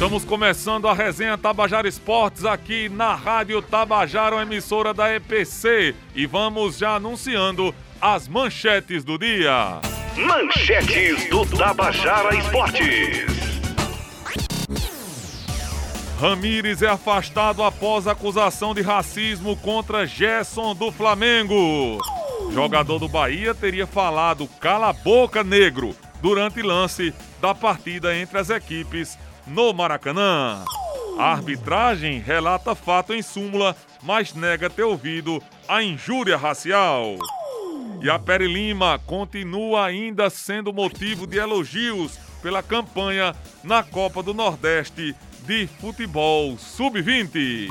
Estamos começando a resenha Tabajara Esportes aqui na Rádio Tabajara, uma emissora da EPC. E vamos já anunciando as manchetes do dia. Manchetes do Tabajara Esportes. Ramires é afastado após acusação de racismo contra Gerson do Flamengo. Jogador do Bahia teria falado cala a boca negro durante lance da partida entre as equipes no Maracanã. A arbitragem relata fato em súmula, mas nega ter ouvido a injúria racial. E a Peri Lima continua ainda sendo motivo de elogios pela campanha na Copa do Nordeste de Futebol Sub-20.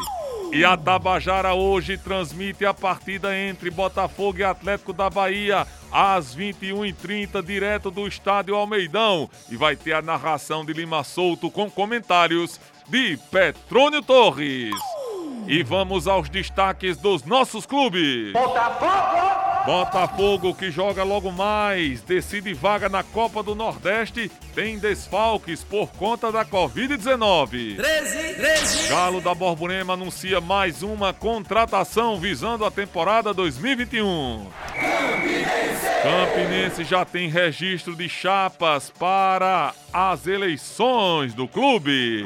E a Tabajara hoje transmite a partida entre Botafogo e Atlético da Bahia às 21h30, direto do estádio Almeidão. E vai ter a narração de Lima Souto com comentários de Petrônio Torres. E vamos aos destaques dos nossos clubes. Botafogo! Botafogo que joga logo mais, decide vaga na Copa do Nordeste, tem desfalques por conta da Covid-19. 13, 13. Galo da Borborema anuncia mais uma contratação visando a temporada 2021. Campinense já tem registro de chapas para as eleições do clube.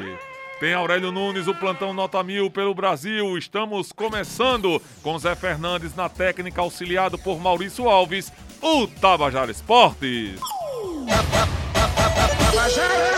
Tem Aurélio Nunes, o plantão Nota Mil pelo Brasil. Estamos começando com Zé Fernandes na técnica, auxiliado por Maurício Alves, o Tabajara Esportes. Tabajara!